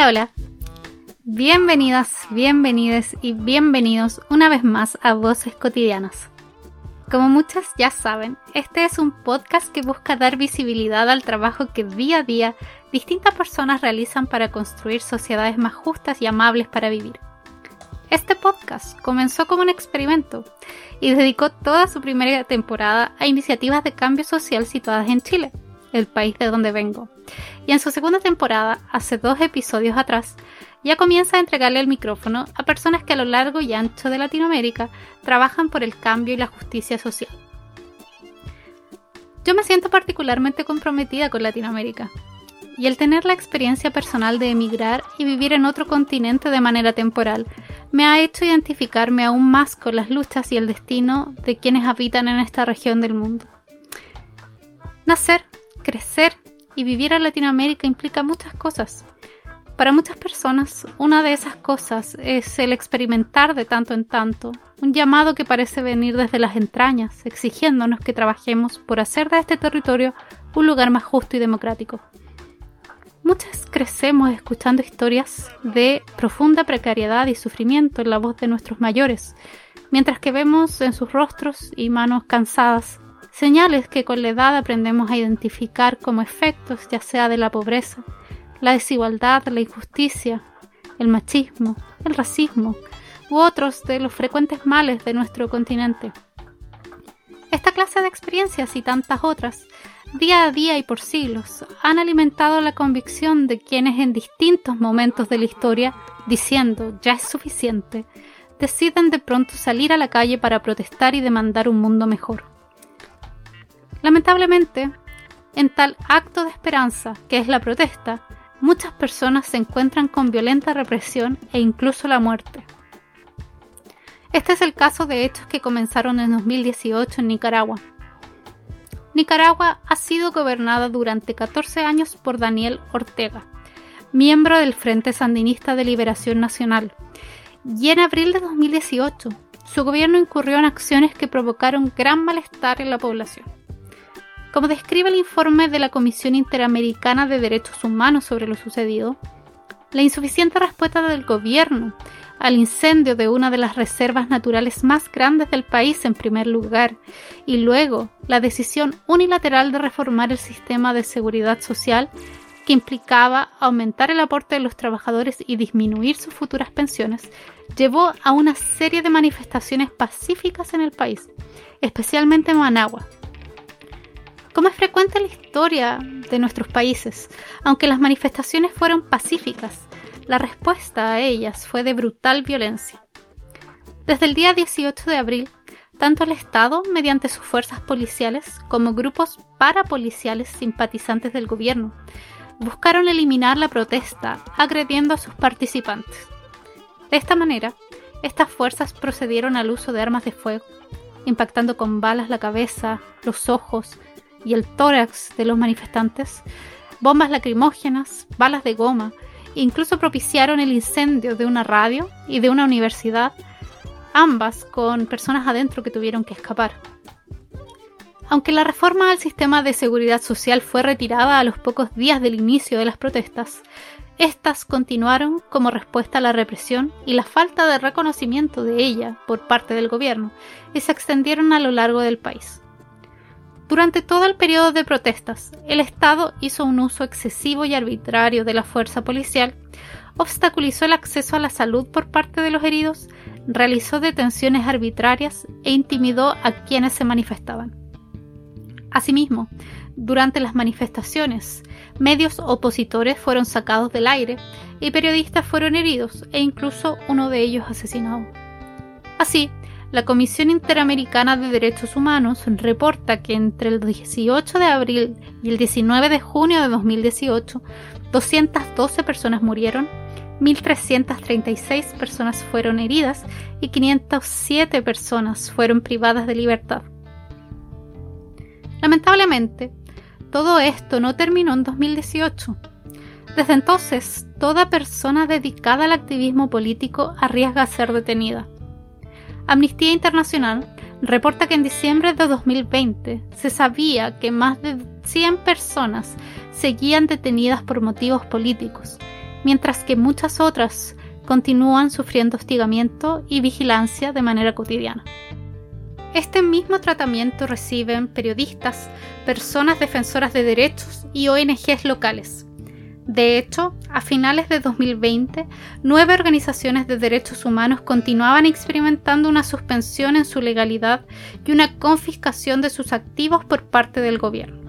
Hola, hola. Bienvenidas, bienvenides y bienvenidos una vez más a Voces Cotidianas. Como muchas ya saben, este es un podcast que busca dar visibilidad al trabajo que día a día distintas personas realizan para construir sociedades más justas y amables para vivir. Este podcast comenzó como un experimento y dedicó toda su primera temporada a iniciativas de cambio social situadas en Chile, el país de donde vengo. Y en su segunda temporada, hace dos episodios atrás, ya comienza a entregarle el micrófono a personas que a lo largo y ancho de Latinoamérica trabajan por el cambio y la justicia social. Yo me siento particularmente comprometida con Latinoamérica, y el tener la experiencia personal de emigrar y vivir en otro continente de manera temporal me ha hecho identificarme aún más con las luchas y el destino de quienes habitan en esta región del mundo. Nacer, crecer y vivir en Latinoamérica implica muchas cosas. Para muchas personas, una de esas cosas es el experimentar de tanto en tanto, un llamado que parece venir desde las entrañas, exigiéndonos que trabajemos por hacer de este territorio un lugar más justo y democrático. Muchas crecemos escuchando historias de profunda precariedad y sufrimiento en la voz de nuestros mayores, mientras que vemos en sus rostros y manos cansadas señales que con la edad aprendemos a identificar como efectos ya sea de la pobreza, la desigualdad, la injusticia, el machismo, el racismo u otros de los frecuentes males de nuestro continente. Esta clase de experiencias y tantas otras día a día y por siglos, han alimentado la convicción de quienes en distintos momentos de la historia, diciendo ya es suficiente, deciden de pronto salir a la calle para protestar y demandar un mundo mejor. Lamentablemente, en tal acto de esperanza que es la protesta, muchas personas se encuentran con violenta represión e incluso la muerte. Este es el caso de hechos que comenzaron en 2018 en Nicaragua, Nicaragua ha sido gobernada durante 14 años por Daniel Ortega, miembro del Frente Sandinista de Liberación Nacional, y en abril de 2018 su gobierno incurrió en acciones que provocaron gran malestar en la población. Como describe el informe de la Comisión Interamericana de Derechos Humanos sobre lo sucedido, la insuficiente respuesta del gobierno al incendio de una de las reservas naturales más grandes del país en primer lugar, y luego la decisión unilateral de reformar el sistema de seguridad social que implicaba aumentar el aporte de los trabajadores y disminuir sus futuras pensiones, llevó a una serie de manifestaciones pacíficas en el país, especialmente en Managua. Como es frecuente en la historia de nuestros países, aunque las manifestaciones fueron pacíficas, la respuesta a ellas fue de brutal violencia. Desde el día 18 de abril, tanto el Estado, mediante sus fuerzas policiales, como grupos parapoliciales simpatizantes del gobierno, buscaron eliminar la protesta, agrediendo a sus participantes. De esta manera, estas fuerzas procedieron al uso de armas de fuego, impactando con balas la cabeza, los ojos y el tórax de los manifestantes, bombas lacrimógenas, balas de goma Incluso propiciaron el incendio de una radio y de una universidad, ambas con personas adentro que tuvieron que escapar. Aunque la reforma al sistema de seguridad social fue retirada a los pocos días del inicio de las protestas, estas continuaron como respuesta a la represión y la falta de reconocimiento de ella por parte del gobierno y se extendieron a lo largo del país. Durante todo el periodo de protestas, el Estado hizo un uso excesivo y arbitrario de la fuerza policial, obstaculizó el acceso a la salud por parte de los heridos, realizó detenciones arbitrarias e intimidó a quienes se manifestaban. Asimismo, durante las manifestaciones, medios opositores fueron sacados del aire y periodistas fueron heridos e incluso uno de ellos asesinado. Así, la Comisión Interamericana de Derechos Humanos reporta que entre el 18 de abril y el 19 de junio de 2018, 212 personas murieron, 1.336 personas fueron heridas y 507 personas fueron privadas de libertad. Lamentablemente, todo esto no terminó en 2018. Desde entonces, toda persona dedicada al activismo político arriesga a ser detenida. Amnistía Internacional reporta que en diciembre de 2020 se sabía que más de 100 personas seguían detenidas por motivos políticos mientras que muchas otras continúan sufriendo hostigamiento y vigilancia de manera cotidiana. Este mismo tratamiento reciben periodistas, personas defensoras de derechos y ONGs locales. De hecho, a finales de 2020, nueve organizaciones de derechos humanos continuaban experimentando una suspensión en su legalidad y una confiscación de sus activos por parte del gobierno.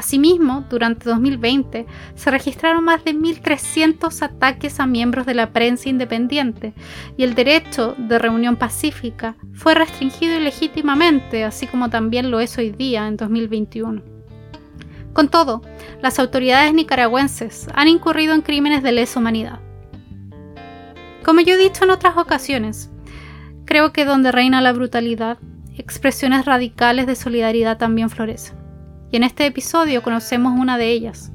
Asimismo, durante 2020 se registraron más de 1.300 ataques a miembros de la prensa independiente y el derecho de reunión pacífica fue restringido ilegítimamente, así como también lo es hoy día en 2021. Con todo, las autoridades nicaragüenses han incurrido en crímenes de lesa humanidad. Como yo he dicho en otras ocasiones, creo que donde reina la brutalidad, expresiones radicales de solidaridad también florecen y en este episodio conocemos una de ellas,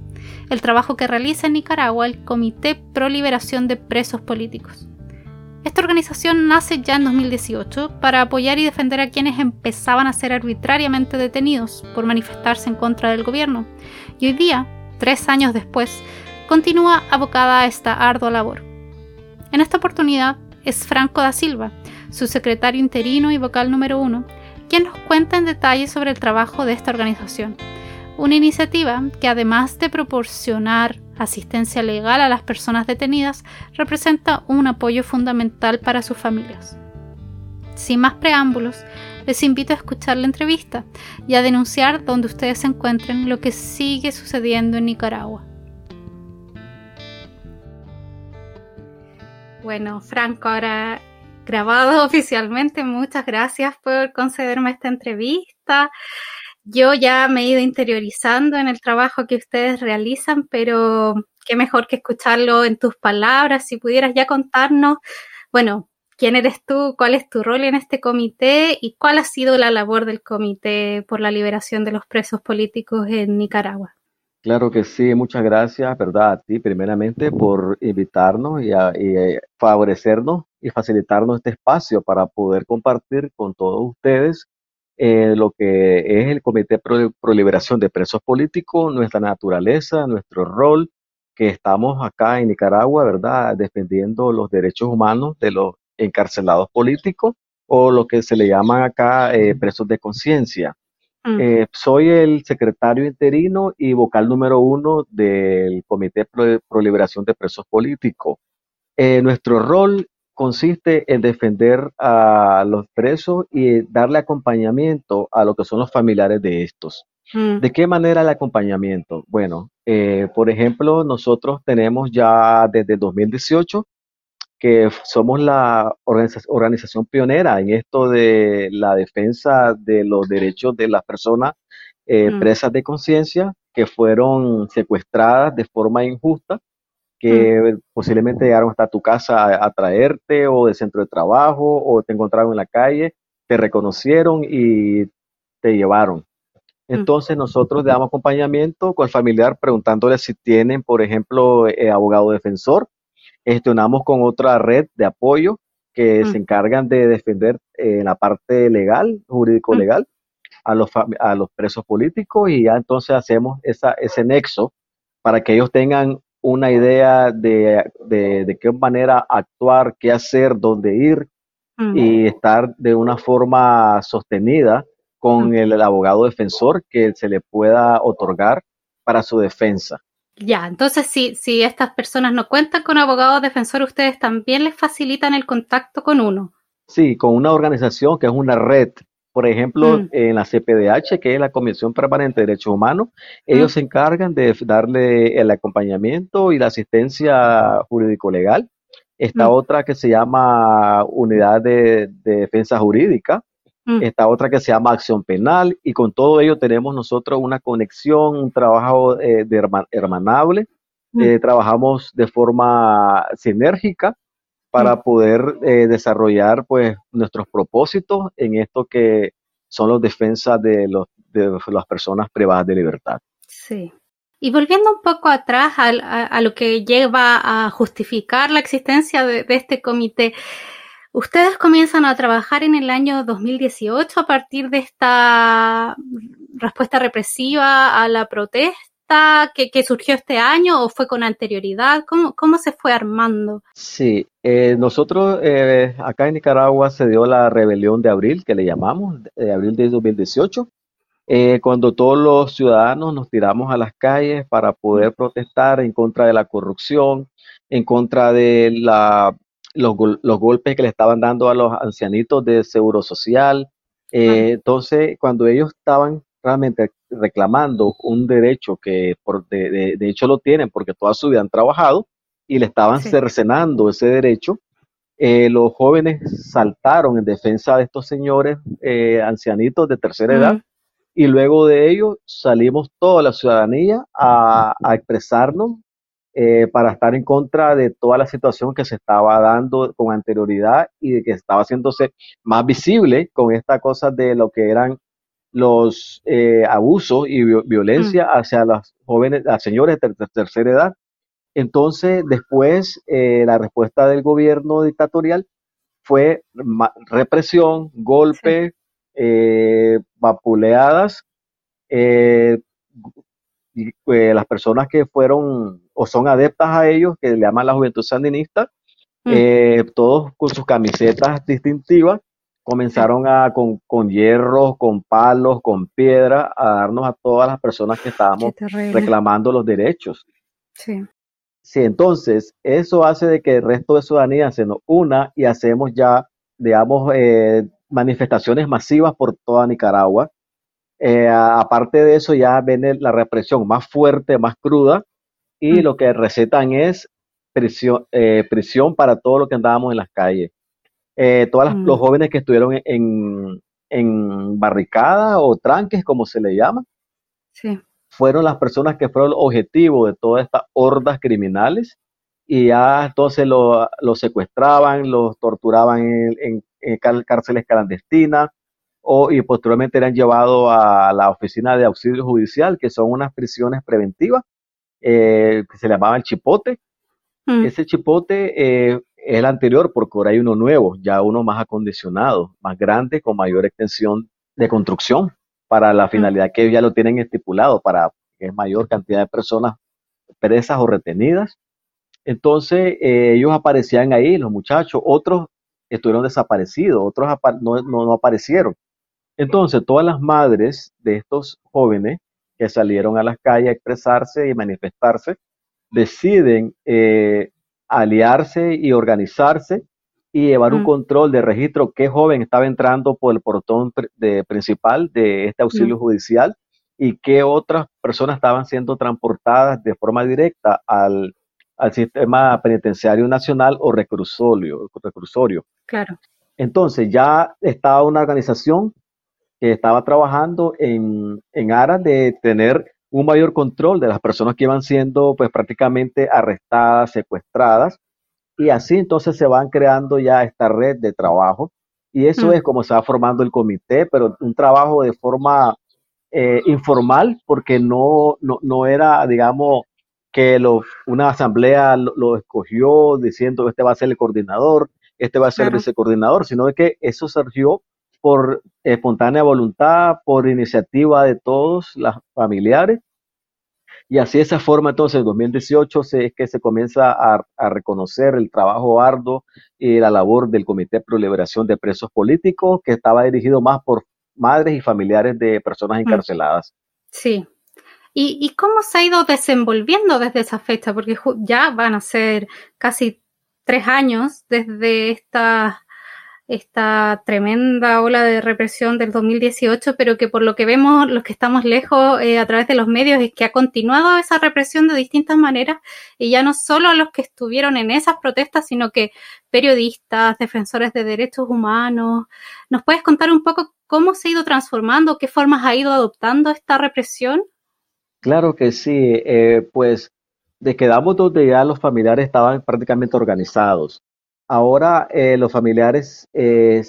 el trabajo que realiza en Nicaragua el Comité Pro Liberación de Presos Políticos. Esta organización nace ya en 2018 para apoyar y defender a quienes empezaban a ser arbitrariamente detenidos por manifestarse en contra del gobierno, y hoy día, tres años después, continúa abocada a esta ardua labor. En esta oportunidad es Franco da Silva, su secretario interino y vocal número uno, quien nos cuenta en detalle sobre el trabajo de esta organización. Una iniciativa que además de proporcionar asistencia legal a las personas detenidas, representa un apoyo fundamental para sus familias. Sin más preámbulos, les invito a escuchar la entrevista y a denunciar donde ustedes se encuentren lo que sigue sucediendo en Nicaragua. Bueno, Franco, ahora grabado oficialmente. Muchas gracias por concederme esta entrevista. Yo ya me he ido interiorizando en el trabajo que ustedes realizan, pero qué mejor que escucharlo en tus palabras. Si pudieras ya contarnos, bueno, quién eres tú, cuál es tu rol en este comité y cuál ha sido la labor del Comité por la Liberación de los Presos Políticos en Nicaragua. Claro que sí, muchas gracias, ¿verdad? A ti primeramente por invitarnos y, eh, favorecernos y facilitarnos este espacio para poder compartir con todos ustedes eh, lo que es el Comité Pro, Liberación de Presos Políticos, nuestra naturaleza, nuestro rol, que estamos acá en Nicaragua, ¿verdad? Defendiendo los derechos humanos de los encarcelados políticos o lo que se le llaman acá eh, presos de conciencia. Eh, soy el secretario interino y vocal número uno del Comité Pro, Liberación de Presos Políticos. Eh, nuestro rol consiste en defender a los presos y darle acompañamiento a lo que son los familiares de estos. Mm. ¿De qué manera el acompañamiento? Bueno, eh, por ejemplo, nosotros tenemos ya desde 2018 que somos la organización pionera en esto de la defensa de los derechos de las personas eh, mm. presas de conciencia que fueron secuestradas de forma injusta, que mm. posiblemente llegaron hasta tu casa a, traerte o de centro de trabajo o te encontraron en la calle, te reconocieron y te llevaron. Mm. Entonces nosotros damos acompañamiento con el familiar preguntándole si tienen, por ejemplo, eh, abogado defensor, gestionamos con otra red de apoyo que mm. se encargan de defender en eh, la parte legal, jurídico-legal, a, los, a los presos políticos y ya entonces hacemos esa, ese nexo para que ellos tengan una idea de, de, qué manera actuar, qué hacer, dónde ir y estar de una forma sostenida con el abogado defensor que se le pueda otorgar para su defensa. Ya, entonces si, si estas personas no cuentan con abogados defensores, ustedes también les facilitan el contacto con uno. Sí, con una organización que es una red. Por ejemplo, mm. en la CPDH, que es la Comisión Permanente de Derechos Humanos, ellos mm. se encargan de darle el acompañamiento y la asistencia jurídico-legal. Esta mm. otra que se llama Unidad de Defensa Jurídica, esta otra que se llama Acción Penal, y con todo ello tenemos nosotros una conexión, un trabajo eh, de hermanable, eh, trabajamos de forma sinérgica para poder eh, desarrollar pues nuestros propósitos en esto que son las defensas de, los, de las personas privadas de libertad. Sí. Y volviendo un poco atrás a, lo que lleva a justificar la existencia de este comité, Ustedes comienzan a trabajar en el año 2018 a partir de esta respuesta represiva a la protesta protesta que, surgió este año o fue con anterioridad? ¿Cómo, cómo se fue armando? Sí, eh, nosotros eh, acá en Nicaragua se dio la rebelión de abril, que le llamamos, de abril de 2018, eh, cuando todos los ciudadanos nos tiramos a las calles para poder protestar en contra de la corrupción, en contra de la, los, los golpes que le estaban dando a los ancianitos de seguro social. Eh, entonces, cuando ellos estaban realmente reclamando un derecho que por, de, de, hecho lo tienen porque toda su vida han trabajado y le estaban cercenando ese derecho, eh, los jóvenes saltaron en defensa de estos señores ancianitos de tercera edad y luego de ello salimos toda la ciudadanía a, expresarnos eh, para estar en contra de toda la situación que se estaba dando con anterioridad y de que estaba haciéndose más visible con esta cosa de lo que eran los eh, abusos y violencia mm. hacia los jóvenes, las señores de tercera edad. Entonces, después, eh, la respuesta del gobierno dictatorial fue represión, golpe, eh, vapuleadas. Y, las personas que fueron o son adeptas a ellos, que le llaman la juventud sandinista, mm. todos con sus camisetas distintivas, comenzaron a con, con hierros, con palos, con piedra, a darnos a todas las personas que estábamos reclamando los derechos. Sí. Sí, entonces eso hace de que el resto de ciudadanía se nos una y hacemos ya, digamos, eh, manifestaciones masivas por toda Nicaragua. Eh, aparte de eso, ya viene la represión más fuerte, más cruda, y mm. lo que recetan es prisión, eh, prisión para todo lo que andábamos en las calles. Eh, todos mm. los jóvenes que estuvieron en, en barricada o tranques, como se le llama, fueron las personas que fueron el objetivo de todas estas hordas criminales y ya entonces los lo secuestraban, los torturaban en, en cárceles clandestinas o, y posteriormente eran llevados a la oficina de auxilio judicial, que son unas prisiones preventivas, eh, que se llamaba el chipote. Mm. Ese chipote eh, es el anterior porque ahora hay uno nuevo, ya uno más acondicionado, más grande, con mayor extensión de construcción para la finalidad que ya lo tienen estipulado, para que es mayor cantidad de personas presas o retenidas. Entonces eh, ellos aparecían ahí, los muchachos, otros estuvieron desaparecidos, otros no, no, aparecieron. Entonces, todas las madres de estos jóvenes que salieron a las calles a expresarse y manifestarse, deciden eh, aliarse y organizarse y llevar un mm. control de registro qué joven estaba entrando por el portón de, principal de este auxilio mm. judicial y qué otras personas estaban siendo transportadas de forma directa al, al sistema penitenciario nacional o reclusorio. reclusorio. Claro. Entonces ya estaba una organización que estaba trabajando en, en aras de tener un mayor control de las personas que iban siendo pues prácticamente arrestadas, secuestradas, y así entonces se van creando ya esta red de trabajo, y eso mm. es como se va formando el comité, pero un trabajo de forma eh, informal, porque no, no, no era, digamos, que una asamblea lo, escogió diciendo este va a ser el coordinador, este va a ser el vicecoordinador, sino que eso surgió por espontánea voluntad, por iniciativa de todos los familiares. Y así de esa forma, entonces, en 2018 es que se comienza a, reconocer el trabajo arduo y la labor del Comité Pro Liberación de Presos Políticos, que estaba dirigido más por madres y familiares de personas mm. encarceladas. Sí, ¿Y, cómo se ha ido desenvolviendo desde esa fecha? Porque ya van a ser casi tres años desde esta, esta tremenda ola de represión del 2018, pero que por lo que vemos los que estamos lejos eh, a través de los medios es que ha continuado esa represión de distintas maneras y ya no solo a los que estuvieron en esas protestas, sino que periodistas, defensores de derechos humanos. ¿Nos puedes contar un poco cómo se ha ido transformando, qué formas ha ido adoptando esta represión? Claro que sí, eh, pues de quedamos donde ya los familiares estaban prácticamente organizados. Ahora eh, los familiares, eh,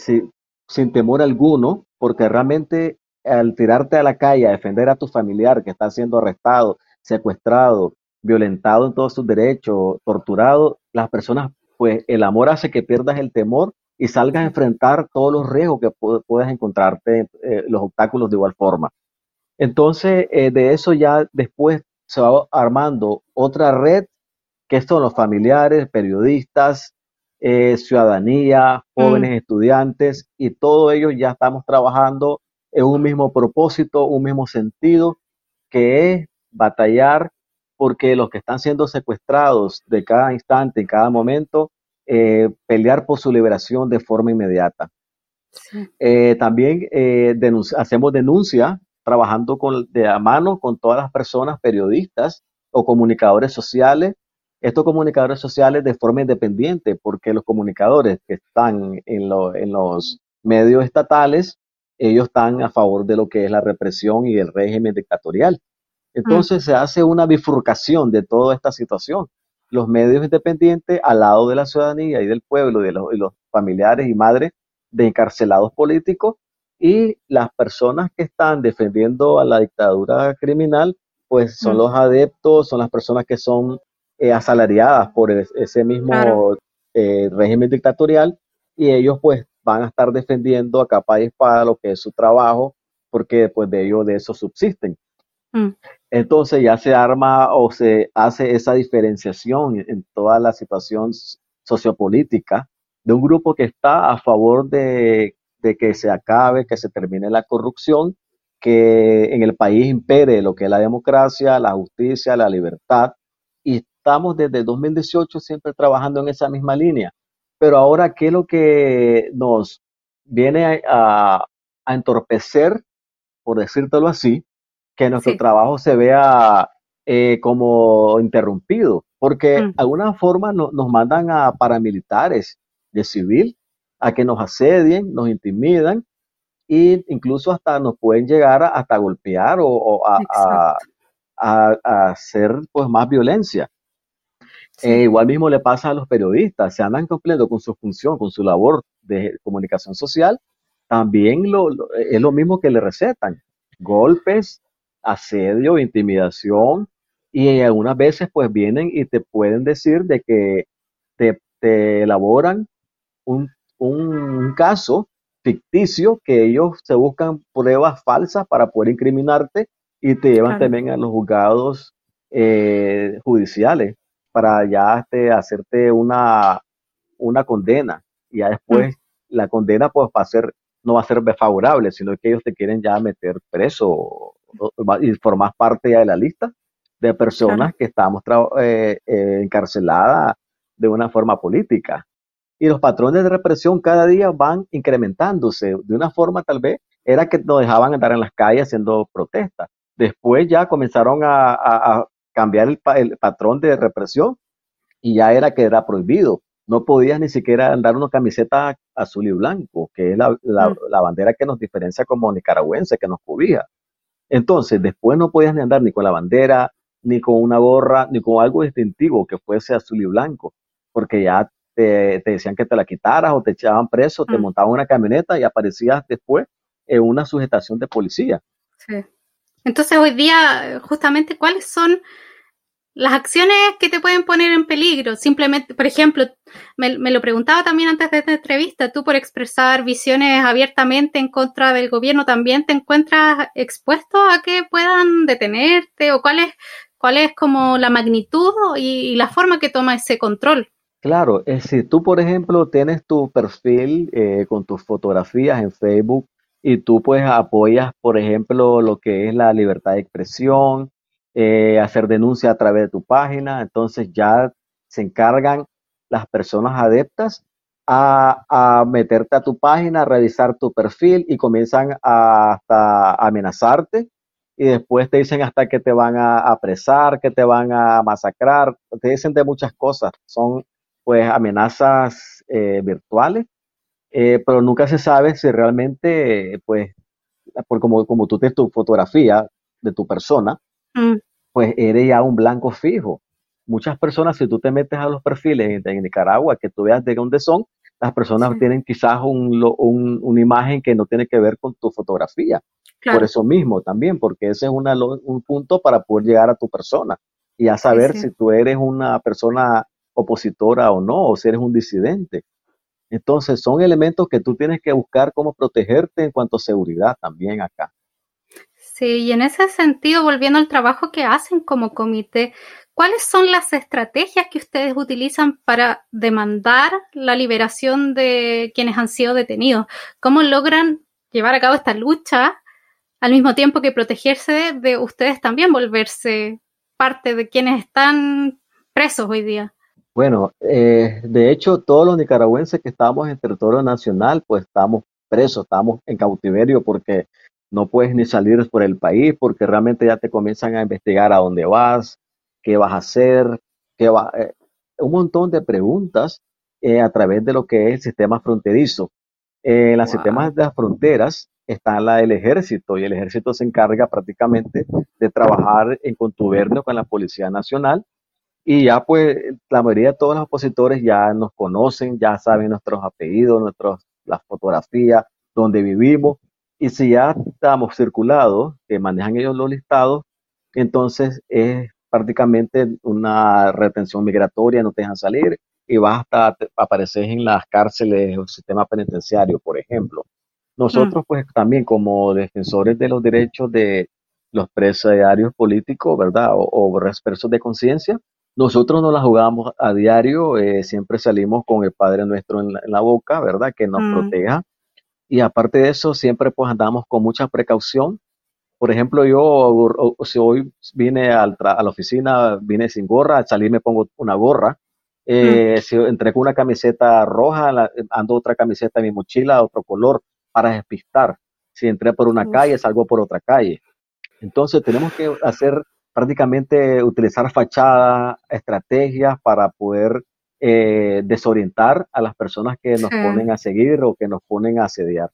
sin temor alguno, porque realmente al tirarte a la calle a defender a tu familiar que está siendo arrestado, secuestrado, violentado en todos sus derechos, torturado, las personas, pues el amor hace que pierdas el temor y salgas a enfrentar todos los riesgos que puedes encontrarte, los obstáculos de igual forma. Entonces, eh, de eso ya después se va armando otra red que son los familiares, periodistas, eh, ciudadanía, jóvenes mm. estudiantes y todos ellos ya estamos trabajando en un mismo propósito, un mismo sentido, que es batallar porque los que están siendo secuestrados de cada instante, en cada momento, eh, pelear por su liberación de forma inmediata. Eh, también hacemos denuncia trabajando con, de a mano con todas las personas, periodistas o comunicadores sociales estos comunicadores sociales de forma independiente, porque los comunicadores que están en, los medios estatales, ellos están a favor de lo que es la represión y el régimen dictatorial. Entonces se hace una bifurcación de toda esta situación. Los medios independientes al lado de la ciudadanía y del pueblo, de los, los familiares y madres de encarcelados políticos, y las personas que están defendiendo a la dictadura criminal, pues son los adeptos, son las personas que son eh, asalariadas por ese mismo eh, régimen dictatorial y ellos pues van a estar defendiendo a capa y espada lo que es su trabajo porque pues de ellos de eso subsisten. Mm. Entonces ya se arma o se hace esa diferenciación en toda la situación sociopolítica de un grupo que está a favor de, de que se acabe, que se termine la corrupción, que en el país impere lo que es la democracia, la justicia, la libertad, estamos desde 2018 siempre trabajando en esa misma línea. Pero ahora, ¿qué es lo que nos viene a, entorpecer, por decírtelo así, que nuestro trabajo se vea eh, como interrumpido? Porque mm. de alguna forma nos mandan a paramilitares de civil a que nos asedien, nos intimidan e incluso hasta nos pueden llegar a, hasta golpear o, a, hacer pues más violencia. Eh, igual mismo le pasa a los periodistas, se andan cumpliendo con su función, con su labor de comunicación social, también lo, es lo mismo que le recetan, golpes, asedio, intimidación, y algunas veces pues vienen y te pueden decir de que te, elaboran un, un, caso ficticio que ellos se buscan pruebas falsas para poder incriminarte y te llevan también a los juzgados eh, judiciales para ya este, hacerte una, una condena. Y ya después mm. la condena pues va a ser, no va a ser favorable, sino que ellos te quieren ya meter preso y formar parte ya de la lista de personas que estamos eh, eh, encarceladas de una forma política. Y los patrones de represión cada día van incrementándose. De una forma tal vez era que nos dejaban andar en las calles haciendo protestas. Después ya comenzaron a, cambiar el, patrón de represión y ya era que era prohibido. No podías ni siquiera andar una camiseta azul y blanco, que es la, mm. bandera que nos diferencia como nicaragüense, que nos cubía. Entonces, después no podías ni andar ni con la bandera, ni con una gorra, ni con algo distintivo que fuese azul y blanco, porque ya te, decían que te la quitaras o te echaban preso, te mm. montaban una camioneta y aparecías después en una sujetación de policía. Sí. Entonces, hoy día, justamente, ¿cuáles son las acciones que te pueden poner en peligro, simplemente, por ejemplo, me, lo preguntaba también antes de esta entrevista, tú por expresar visiones abiertamente en contra del gobierno, ¿también te encuentras expuesto a que puedan detenerte o cuál es, cuál es como la magnitud y, la forma que toma ese control? Claro, si tú, por ejemplo, tienes tu perfil eh, con tus fotografías en Facebook y tú pues apoyas, por ejemplo, lo que es la libertad de expresión, eh, hacer denuncia a través de tu página, entonces ya se encargan las personas adeptas a, meterte a tu página, a revisar tu perfil y comienzan a, hasta amenazarte. Y después te dicen hasta que te van a apresar, que te van a masacrar, te dicen de muchas cosas, son pues amenazas eh, virtuales, eh, pero nunca se sabe si realmente pues por como, como tú tienes tu fotografía de tu persona, mm pues eres ya un blanco fijo. Muchas personas, si tú te metes a los perfiles de Nicaragua, que tú veas de dónde son, las personas tienen quizás una imagen que no tiene que ver con tu fotografía. Por eso mismo también, porque ese es un punto para poder llegar a tu persona y a saber si tú eres una persona opositora o no, o si eres un disidente. Entonces, son elementos que tú tienes que buscar cómo protegerte en cuanto a seguridad también acá. Sí, y en ese sentido, volviendo al trabajo que hacen como comité, ¿cuáles son las estrategias que ustedes utilizan para demandar la liberación de quienes han sido detenidos? ¿Cómo logran llevar a cabo esta lucha al mismo tiempo que protegerse de ustedes también volverse parte de quienes están presos hoy día? Bueno, eh, de hecho, todos los nicaragüenses que estamos en territorio nacional, pues estamos presos, estamos en cautiverio porque no puedes ni salir por el país porque realmente ya te comienzan a investigar a dónde vas, qué vas a hacer, qué va, eh, un montón de preguntas eh, a través de lo que es el sistema fronterizo. Eh, en los sistemas de las fronteras está la del ejército y el ejército se encarga prácticamente de trabajar en contubernio con la Policía Nacional y ya pues la mayoría de todos los opositores ya nos conocen, ya saben nuestros apellidos, nuestros, las fotografías, dónde vivimos y si ya estamos circulados, que manejan ellos los listados, entonces es prácticamente una retención migratoria, no te dejan salir y vas hasta aparecer en las cárceles o sistema penitenciario, por ejemplo. Nosotros, mm. pues también como defensores de los derechos de los presidiarios políticos, ¿verdad? O, o presos de conciencia, nosotros nos la jugamos a diario, eh, siempre salimos con el Padre Nuestro en la, boca, ¿verdad? Que nos mm. proteja y aparte de eso, siempre pues andamos con mucha precaución. Por ejemplo, yo si hoy vine a la oficina, vine sin gorra, al salir me pongo una gorra. Eh, si entré con una camiseta roja, ando otra camiseta en mi mochila, otro color, para despistar. Si entré por una calle, salgo por otra calle. Entonces tenemos que hacer prácticamente utilizar fachadas, estrategias para poder eh, desorientar a las personas que nos ponen a seguir o que nos ponen a asediar.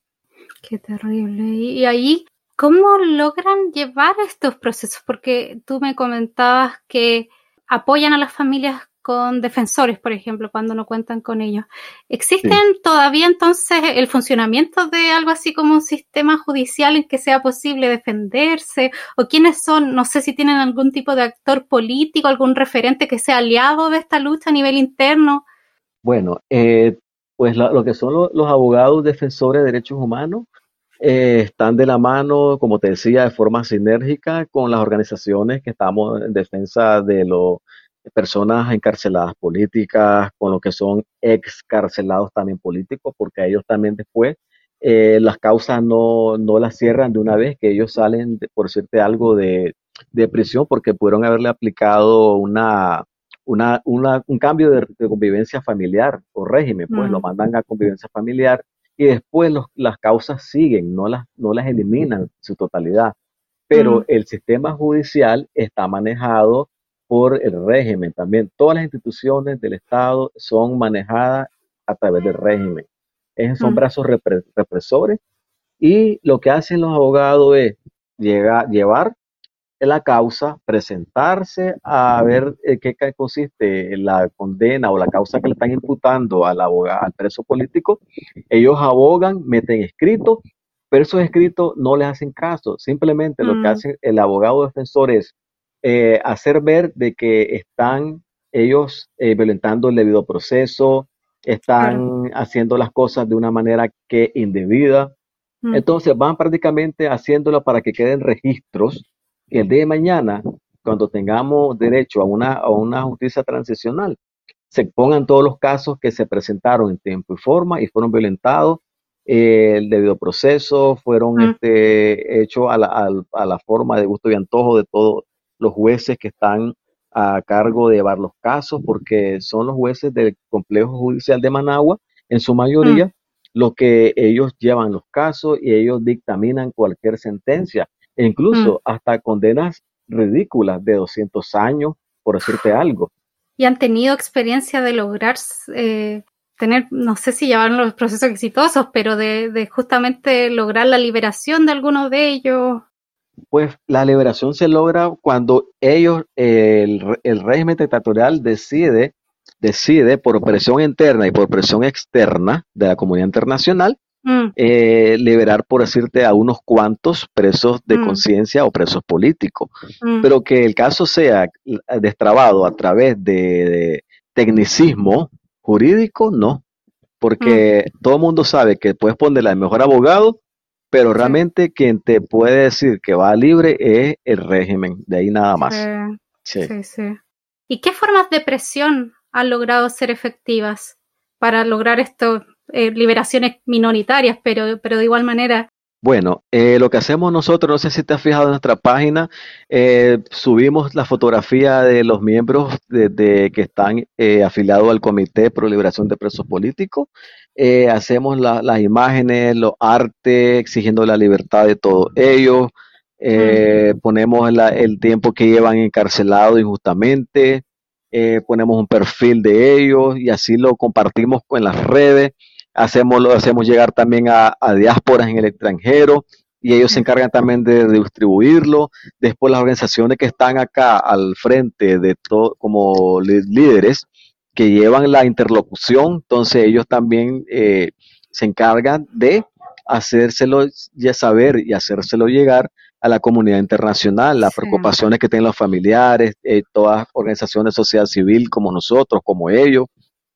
Qué terrible. Y ahí, ¿cómo logran llevar estos procesos? Porque tú me comentabas que apoyan a las familias con defensores, por ejemplo, cuando no cuentan con ellos. ¿Existen todavía entonces el funcionamiento de algo así como un sistema judicial en que sea posible defenderse? ¿O quiénes son? No sé si tienen algún tipo de actor político, algún referente que sea aliado de esta lucha a nivel interno. Bueno, eh, pues lo, que son los abogados defensores de derechos humanos eh, están de la mano, como te decía, de forma sinérgica con las organizaciones que estamos en defensa de los personas encarceladas políticas, con lo que son excarcelados también políticos, porque ellos también después eh, las causas no, no las cierran de una vez, que ellos salen, por decirte algo, de, de, prisión porque pudieron haberle aplicado una, una, un cambio de, convivencia familiar o régimen, pues lo mandan a convivencia familiar y después los, las causas siguen, no las, no las eliminan en su totalidad. Pero el sistema judicial está manejado por el régimen también. Todas las instituciones del Estado son manejadas a través del régimen. Esos son brazos represores y lo que hacen los abogados es llegar, llevar la causa, presentarse a ver eh, qué consiste la condena o la causa que le están imputando al abogado, al preso político. Ellos abogan, meten escritos, pero esos escritos no les hacen caso. Simplemente lo que mm. hace el abogado defensor es eh, hacer ver de que están ellos eh, violentando el debido proceso, están haciendo las cosas de una manera que indebida. Mm. Entonces van prácticamente haciéndolo para que queden registros y el día de mañana, cuando tengamos derecho a una, a una justicia transicional, se pongan todos los casos que se presentaron en tiempo y forma y fueron violentados eh, el debido proceso, fueron mm. este, hechos a la, a la, forma de gusto y antojo de todos los jueces que están a cargo de llevar los casos, porque son los jueces del complejo judicial de Managua, en su mayoría, mm. los que ellos llevan los casos y ellos dictaminan cualquier sentencia, e incluso mm. hasta condenas ridículas de 200 años, por decirte algo. ¿Y han tenido experiencia de lograr eh, tener, no sé si llevaron los procesos exitosos, pero de, de justamente lograr la liberación de algunos de ellos? Pues la liberación se logra cuando ellos, el, régimen dictatorial decide, decide por presión interna y por presión externa de la comunidad internacional, mm. eh, liberar, por decirte, a unos cuantos presos de mm. conciencia o presos políticos. Mm. Pero que el caso sea destrabado a través de, tecnicismo jurídico, no. Porque todo el mundo sabe que puedes ponerle al mejor abogado pero realmente quien te puede decir que va libre es el régimen, de ahí nada más. Sí, sí. ¿Y qué formas de presión han logrado ser efectivas para lograr estas eh, liberaciones minoritarias, pero, pero de igual manera bueno, eh, lo que hacemos nosotros, no sé si te has fijado en nuestra página, eh, subimos la fotografía de los miembros de, que están eh, afiliados al Comité Pro Liberación de Presos Políticos. Hacemos las imágenes, los artes, exigiendo la libertad de todos ellos. Ponemos el tiempo que llevan encarcelados injustamente. ponemos un perfil de ellos y así lo compartimos con las redes hacemos, lo hacemos llegar también a, diásporas en el extranjero y ellos se encargan también de, distribuirlo. Después las organizaciones que están acá al frente de todo, como líderes, que llevan la interlocución, entonces ellos también eh, se encargan de hacérselo ya saber y hacérselo llegar a la comunidad internacional, las preocupaciones que tienen los familiares, eh, todas organizaciones de sociedad civil como nosotros, como ellos,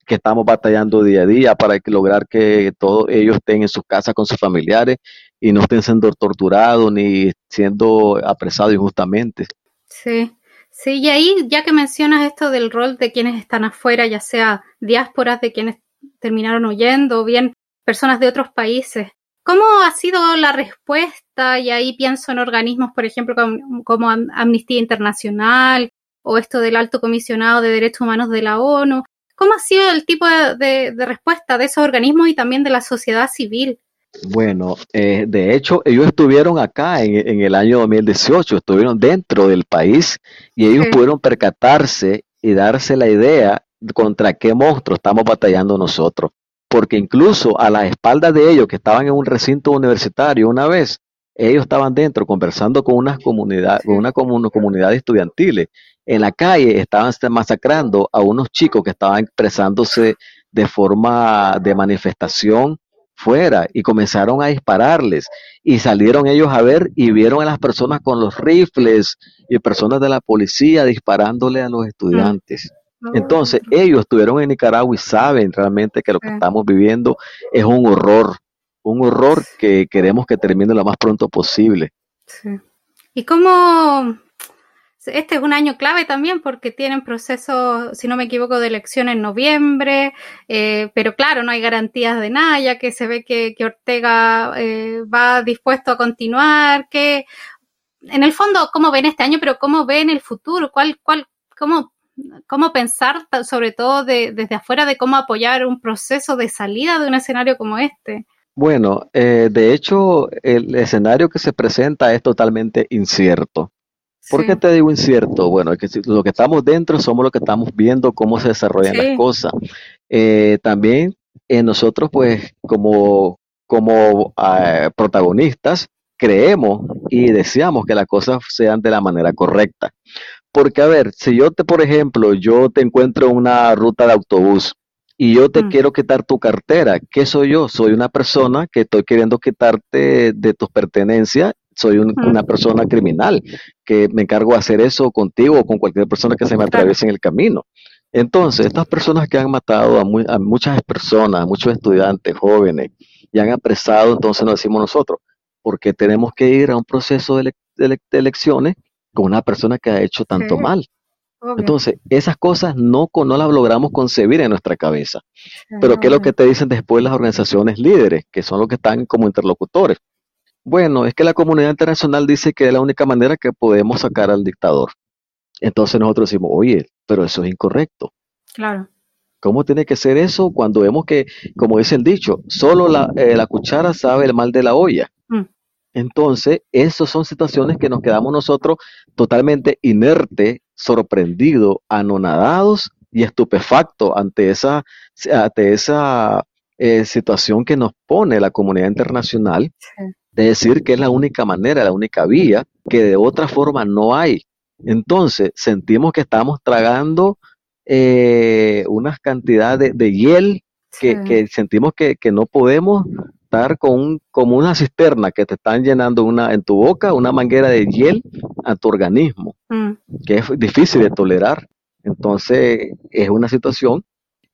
que estamos batallando día a día para lograr que todos ellos estén en sus casas con sus familiares y no estén siendo torturados ni siendo apresados injustamente. Sí, sí, y ahí ya que mencionas esto del rol de quienes están afuera, ya sea diásporas de quienes terminaron huyendo o bien personas de otros países, ¿cómo ha sido la respuesta? Y ahí pienso en organismos, por ejemplo, como, como Amnistía Internacional o esto del Alto Comisionado de Derechos Humanos de la ONU, ¿Cómo ha sido el tipo de, respuesta de esos organismos y también de la sociedad civil? Bueno, eh, de hecho, ellos estuvieron acá en, el año 2018, estuvieron dentro del país y ellos pudieron percatarse y darse la idea contra qué monstruo estamos batallando nosotros. Porque incluso a la espalda de ellos, que estaban en un recinto universitario una vez, ellos estaban dentro conversando con una comunidad, con una comunidad estudiantil en la calle estaban masacrando a unos chicos que estaban expresándose de forma de manifestación fuera y comenzaron a dispararles y salieron ellos a ver y vieron a las personas con los rifles y personas de la policía disparándole a los estudiantes. Mm. Entonces ellos estuvieron en Nicaragua y saben realmente que lo que estamos viviendo es un horror, un horror que queremos que termine lo más pronto posible. ¿Y cómo, este es un año clave también porque tienen procesos, si no me equivoco, de elección en noviembre, eh, pero claro, no hay garantías de nada, ya que se ve que, Ortega eh, va dispuesto a continuar, que en el fondo, ¿cómo ven este año, pero cómo ven el futuro? ¿Cuál, cuál, cómo, cómo pensar, sobre todo desde afuera, de cómo apoyar un proceso de salida de un escenario como este? Bueno, eh, de hecho, el escenario que se presenta es totalmente incierto. ¿Por qué te digo incierto? Bueno, es que lo que estamos dentro somos los que estamos viendo cómo se desarrollan las cosas. Eh, también eh, nosotros, pues, como, como ah, protagonistas, creemos y deseamos que las cosas sean de la manera correcta. Porque, a ver, si yo te, por ejemplo, yo te encuentro en una ruta de autobús y yo te mm. quiero quitar tu cartera, ¿qué soy yo? Soy una persona que estoy queriendo quitarte de tus pertenencias soy una persona criminal, que me encargo de hacer eso contigo o con cualquier persona que se me atraviese en el camino. Entonces, estas personas que han matado a, muchas personas, a muchos estudiantes jóvenes, y han apresado, entonces nos decimos nosotros, porque tenemos que ir a un proceso de, elecciones con una persona que ha hecho tanto mal. Entonces, esas cosas no, no las logramos concebir en nuestra cabeza. Pero, ¿qué es lo que te dicen después las organizaciones líderes, que son los que están como interlocutores? Bueno, es que la comunidad internacional dice que es la única manera que podemos sacar al dictador. Entonces nosotros decimos, oye, pero eso es incorrecto. Claro. ¿Cómo tiene que ser eso cuando vemos que, como dice el dicho, solo la, eh, cuchara sabe el mal de la olla? Mm. Entonces, esas son situaciones que nos quedamos nosotros totalmente inerte, sorprendidos, anonadados y estupefactos ante esa, ante esa eh, situación que nos pone la comunidad internacional de decir que es la única manera, la única vía, que de otra forma no hay. Entonces, sentimos que estamos tragando eh, unas cantidades de, hiel que, sentimos que, no podemos estar con como una cisterna que te están llenando una en tu boca, una manguera de hiel a tu organismo, mm. que es difícil de tolerar. Entonces, es una situación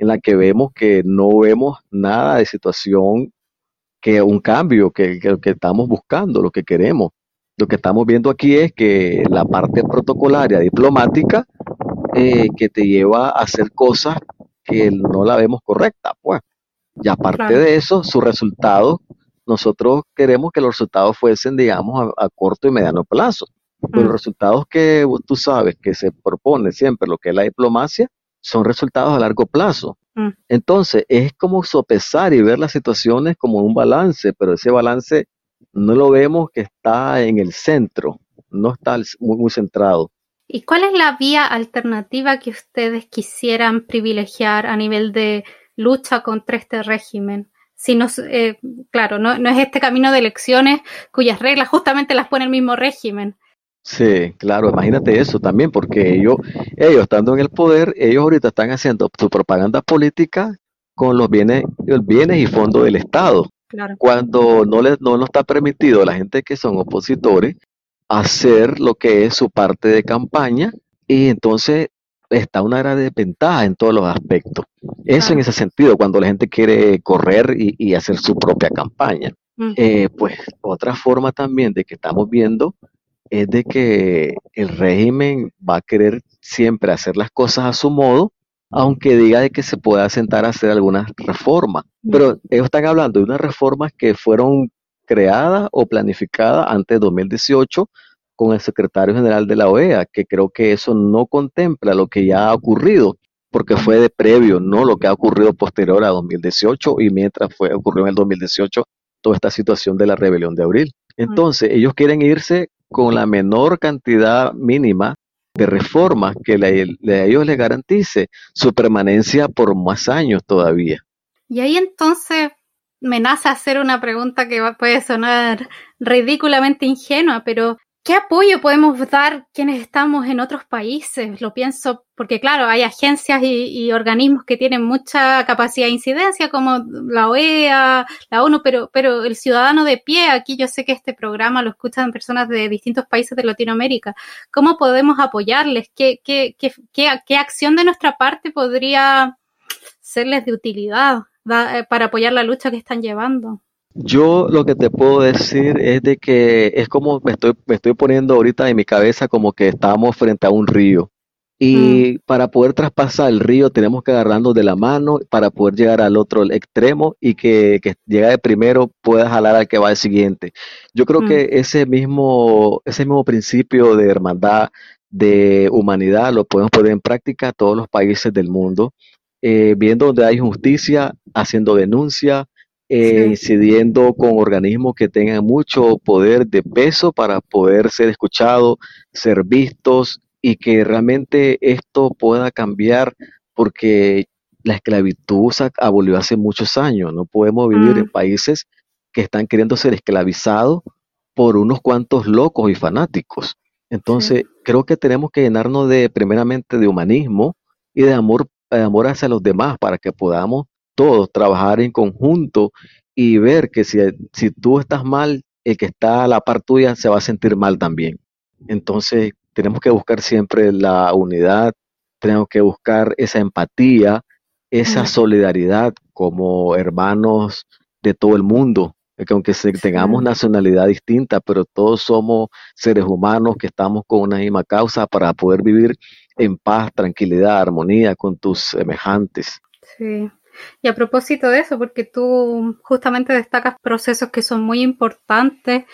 en la que vemos que no vemos nada de situación que un cambio que, que, que estamos buscando, lo que queremos. Lo que estamos viendo aquí es que la parte protocolaria diplomática eh, que te lleva a hacer cosas que no la vemos correcta, pues. Y aparte de eso, su resultado, nosotros queremos que los resultados fuesen, digamos, a, corto y mediano plazo. Pues los mm. resultados que tú sabes que se propone siempre, lo que es la diplomacia, son resultados a largo plazo. Mm. Entonces, es como sopesar y ver las situaciones como un balance, pero ese balance no lo vemos que está en el centro, no está muy, muy centrado. ¿Y cuál es la vía alternativa que ustedes quisieran privilegiar a nivel de lucha contra este régimen? Si no, eh, claro, no, no, es este camino de elecciones cuyas reglas justamente las pone el mismo régimen. Sí, claro, imagínate eso también, porque ellos, ellos estando en el poder, ellos ahorita están haciendo su propaganda política con los bienes, los bienes y fondos del Estado. Cuando no les no, no está permitido a la gente que son opositores hacer lo que es su parte de campaña y entonces está una gran desventaja en todos los aspectos. Eso en ese sentido, cuando la gente quiere correr y, hacer su propia campaña. Eh, pues otra forma también de que estamos viendo es de que el régimen va a querer siempre hacer las cosas a su modo, aunque diga de que se pueda sentar a hacer algunas reformas. Pero ellos están hablando de unas reformas que fueron creada o planificada antes de 2018 con el secretario general de la OEA, que creo que eso no contempla lo que ya ha ocurrido, porque fue de previo, no lo que ha ocurrido posterior a 2018 y mientras fue ocurrió en el 2018 toda esta situación de la rebelión de abril. Entonces, ellos quieren irse con la menor cantidad mínima de reformas que a ellos les garantice su permanencia por más años todavía. Y ahí entonces, me nace hacer una pregunta que puede sonar ridículamente ingenua, pero ¿qué apoyo podemos dar quienes estamos en otros países? Lo pienso porque, claro, hay agencias y, organismos que tienen mucha capacidad de incidencia, como la OEA, la ONU, pero, pero el ciudadano de pie, aquí yo sé que este programa lo escuchan personas de distintos países de Latinoamérica. ¿Cómo podemos apoyarles? ¿Qué, qué, qué, qué acción de nuestra parte podría serles de utilidad? Eh, para apoyar la lucha que están llevando? Yo lo que te puedo decir es de que es como me estoy, me estoy poniendo ahorita en mi cabeza como que estamos frente a un río. Y mm. para poder traspasar el río tenemos que agarrarnos de la mano para poder llegar al otro extremo y que, que llega de primero pueda jalar al que va al siguiente. Yo creo que mm. ese mismo, ese mismo principio de hermandad, de humanidad, lo podemos poner en práctica todos los países del mundo. Eh, viendo donde hay justicia, haciendo denuncia, eh, incidiendo con organismos que tengan mucho poder de peso para poder ser escuchados, ser vistos y que realmente esto pueda cambiar porque la esclavitud se abolió hace muchos años. No podemos vivir en países que están queriendo ser esclavizados por unos cuantos locos y fanáticos. Entonces, creo que tenemos que llenarnos de, primeramente, de humanismo y de amor amor hacia los demás para que podamos todos trabajar en conjunto y ver que si, si tú estás mal, el que está a la par tuya se va a sentir mal también. Entonces, tenemos que buscar siempre la unidad, tenemos que buscar esa empatía, esa solidaridad como hermanos de todo el mundo, que aunque tengamos nacionalidad distinta, pero todos somos seres humanos que estamos con una misma causa para poder vivir en paz, tranquilidad, armonía con tus semejantes. Sí. Y a propósito de eso, porque tú justamente destacas procesos que son muy importantes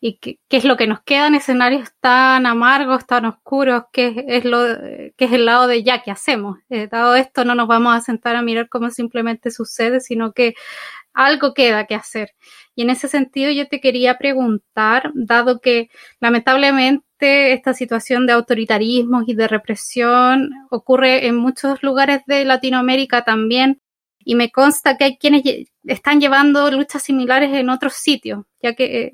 y qué es lo que nos queda en escenarios tan amargos, tan oscuros, que es, lo, que es el lado de ya que hacemos. Eh, dado esto, no nos vamos a sentar a mirar cómo simplemente sucede, sino que algo queda que hacer. Y en ese sentido yo te quería preguntar, dado que lamentablemente esta situación de autoritarismo y de represión ocurre en muchos lugares de Latinoamérica también, y me consta que hay quienes están llevando luchas similares en otros sitios, ya que eh,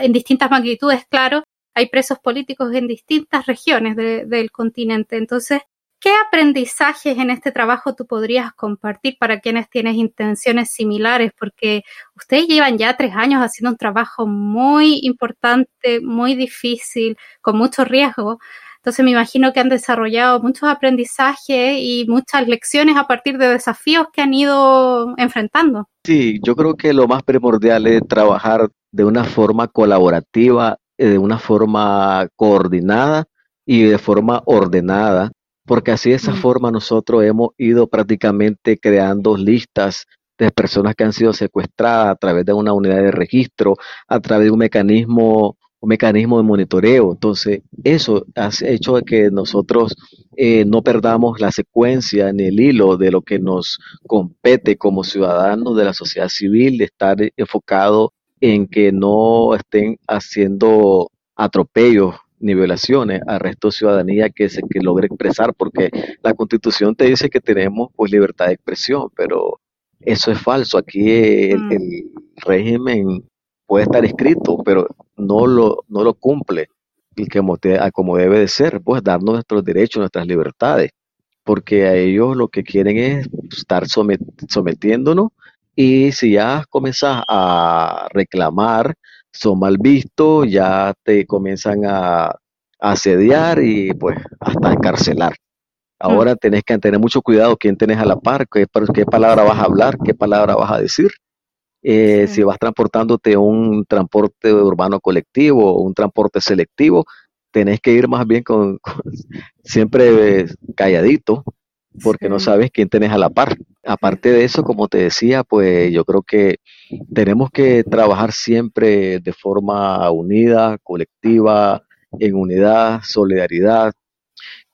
en distintas magnitudes, claro, hay presos políticos en distintas regiones del continente. Entonces, ¿Qué aprendizajes en este trabajo tú podrías compartir para quienes tienen intenciones similares? Porque ustedes llevan ya tres años haciendo un trabajo muy importante, muy difícil, con mucho riesgo. Entonces me imagino que han desarrollado muchos aprendizajes y muchas lecciones a partir de desafíos que han ido enfrentando. Sí, yo creo que lo más primordial es trabajar de una forma colaborativa, eh, de una forma coordinada y de forma ordenada, porque así de esa mm. forma nosotros hemos ido prácticamente creando listas de personas que han sido secuestradas a través de una unidad de registro, a través de un mecanismo un mecanismo de monitoreo. Entonces, eso ha hecho que nosotros eh, no perdamos la secuencia ni el hilo de lo que nos compete como ciudadanos de la sociedad civil, de estar enfocado en que no estén haciendo atropellos ni violaciones al resto de ciudadanía que se que logre expresar, porque la constitución te dice que tenemos pues libertad de expresión, pero eso es falso. Aquí el, mm. el régimen puede estar escrito, pero no lo, no lo cumple y que como debe de ser, pues darnos nuestros derechos, nuestras libertades, porque a ellos lo que quieren es estar sometiéndonos y si ya comienzas a reclamar, son mal vistos, ya te comienzan a, asediar y pues hasta encarcelar. Ahora tenés que tener mucho cuidado quién tenés a la par, qué, qué palabra vas a hablar, qué palabra vas a decir, eh, si vas transportándote un transporte urbano colectivo o un transporte selectivo, tenés que ir más bien con, siempre calladito, porque no sabes quién tenés a la par. Aparte de eso, como te decía, pues yo creo que tenemos que trabajar siempre de forma unida, colectiva, en unidad, solidaridad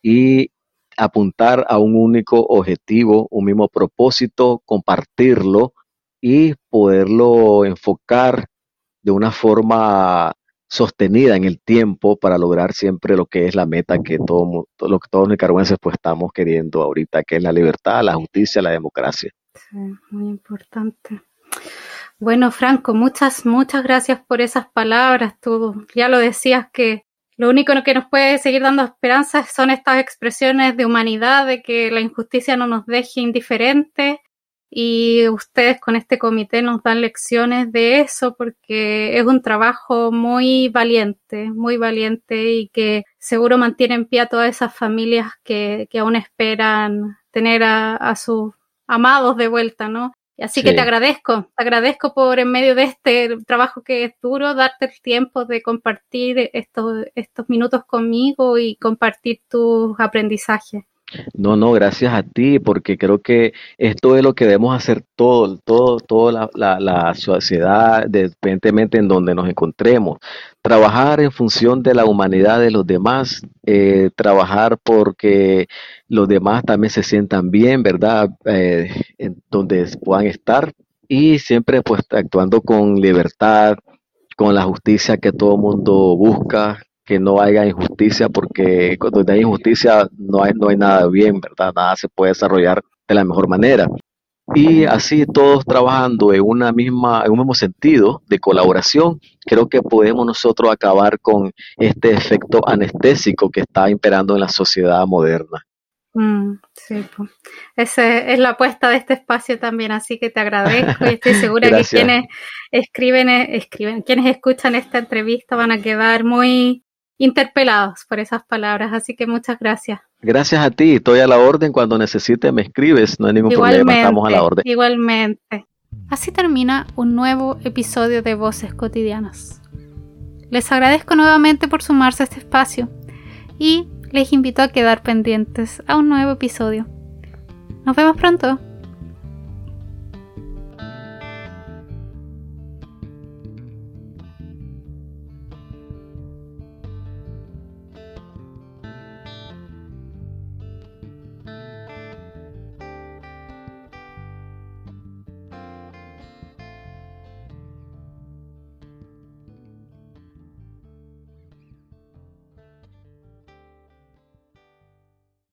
y apuntar a un único objetivo, un mismo propósito, compartirlo y poderlo enfocar de una forma sostenida en el tiempo para lograr siempre lo que es la meta que todo, lo que todos los nicaragüenses pues estamos queriendo ahorita, que es la libertad, la justicia, la democracia. Sí, muy importante. Bueno, Franco, muchas, muchas gracias por esas palabras. Tú ya lo decías que lo único que nos puede seguir dando esperanzas son estas expresiones de humanidad, de que la injusticia no nos deje indiferentes y ustedes con este comité nos dan lecciones de eso porque es un trabajo muy valiente, muy valiente y que seguro mantiene en pie a todas esas familias que, que aún esperan tener a, sus amados de vuelta, ¿no? Así que te agradezco, te agradezco por en medio de este trabajo que es duro, darte el tiempo de compartir estos, estos minutos conmigo y compartir tus aprendizajes. No, no, gracias a ti, porque creo que esto es lo que debemos hacer todo, todo, toda la, sociedad, independientemente en donde nos encontremos. Trabajar en función de la humanidad de los demás, eh, trabajar porque los demás también se sientan bien, ¿verdad? Eh, en donde puedan estar y siempre pues actuando con libertad, con la justicia que todo mundo busca, que no haya injusticia, porque cuando hay injusticia no hay, no hay nada bien, ¿verdad? Nada se puede desarrollar de la mejor manera. Y así todos trabajando en, una misma, en un mismo sentido de colaboración, creo que podemos nosotros acabar con este efecto anestésico que está imperando en la sociedad moderna. Mm, sí, esa es la apuesta de este espacio también, así que te agradezco y estoy segura que quienes escriben, escriben, quienes escuchan esta entrevista van a quedar muy interpelados por esas palabras, así que muchas gracias. Gracias a ti, estoy a la orden, cuando necesites me escribes, no hay ningún problema, estamos a la orden. Igualmente. Así termina un nuevo episodio de Voces Cotidianas. Les agradezco nuevamente por sumarse a este espacio y les invito a quedar pendientes a un nuevo episodio. Nos vemos pronto.